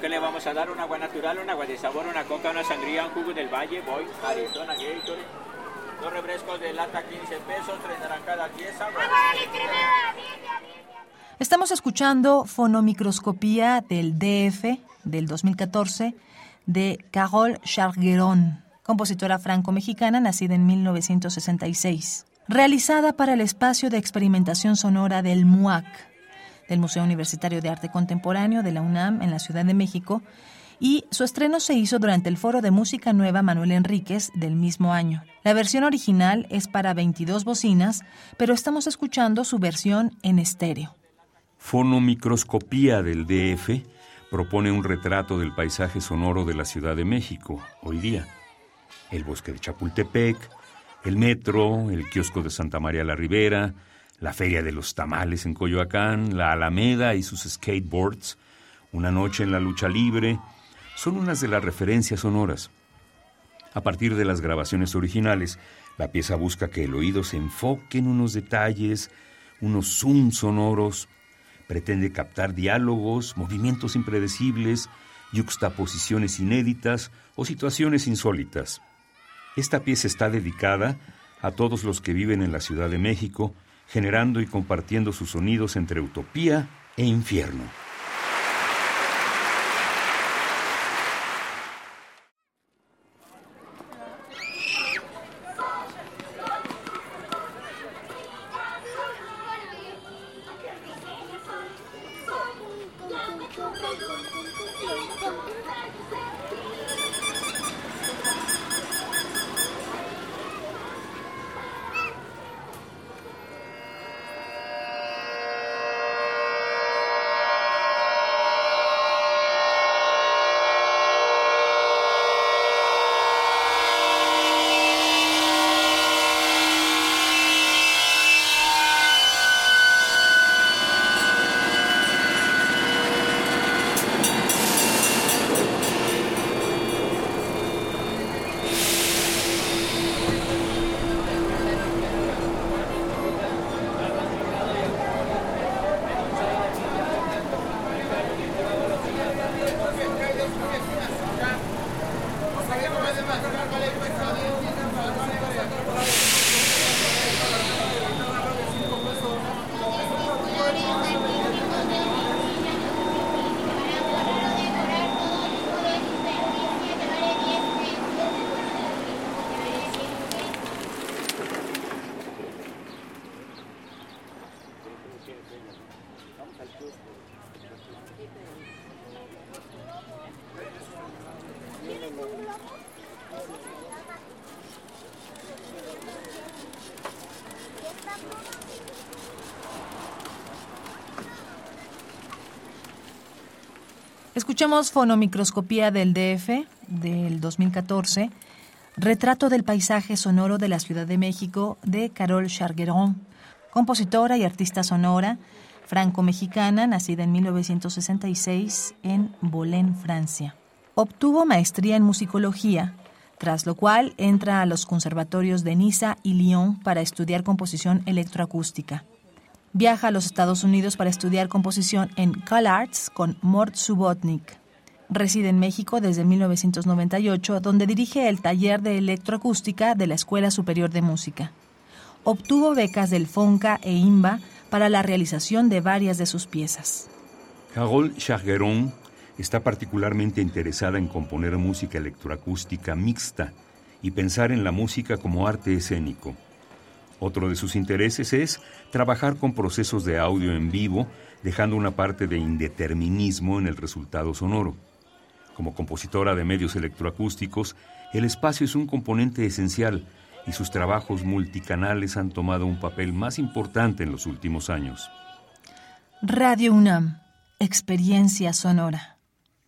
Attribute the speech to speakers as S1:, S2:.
S1: ¿Cómo que le vamos a dar un agua natural, un agua de sabor, una coca, una sangría, un jugo del valle, voy, Arizona, Gatorade? Dos refrescos de lata 15 pesos, tres naranjadas 10 agua.
S2: Estamos escuchando Fonomicroscopía del DF del 2014 de Carole Chargueron, compositora franco-mexicana nacida en 1966, realizada para el espacio de experimentación sonora del MUAC, del Museo Universitario de Arte Contemporáneo de la UNAM en la Ciudad de México, y su estreno se hizo durante el Foro de Música Nueva Manuel Enríquez del mismo año. La versión original es para 22 bocinas, pero estamos escuchando su versión en estéreo.
S3: Fonomicroscopía del DF propone un retrato del paisaje sonoro de la Ciudad de México hoy día. El bosque de Chapultepec, el metro, el kiosco de Santa María la Ribera, la feria de los tamales en Coyoacán, la Alameda y sus skateboards, una noche en la lucha libre, son unas de las referencias sonoras. A partir de las grabaciones originales, la pieza busca que el oído se enfoque en unos detalles, unos zoom sonoros, pretende captar diálogos, movimientos impredecibles, yuxtaposiciones inéditas o situaciones insólitas. Esta pieza está dedicada a todos los que viven en la Ciudad de México, generando y compartiendo sus sonidos entre utopía e infierno.
S2: Escuchemos Fonomicroscopía del DF del 2014, Retrato del paisaje sonoro de la Ciudad de México de Carole Chargueron, compositora y artista sonora franco-mexicana, nacida en 1966 en Bolén, Francia. Obtuvo maestría en musicología, tras lo cual entra a los conservatorios de Niza y Lyon para estudiar composición electroacústica. Viaja a los Estados Unidos para estudiar composición en CalArts con Mort Subotnik. Reside en México desde 1998, donde dirige el taller de electroacústica de la Escuela Superior de Música. Obtuvo becas del FONCA e IMBA para la realización de varias de sus piezas.
S3: Carole Chargueron está particularmente interesada en componer música electroacústica mixta y pensar en la música como arte escénico. Otro de sus intereses es trabajar con procesos de audio en vivo, dejando una parte de indeterminismo en el resultado sonoro. Como compositora de medios electroacústicos, el espacio es un componente esencial y sus trabajos multicanales han tomado un papel más importante en los últimos años.
S2: Radio UNAM, experiencia sonora.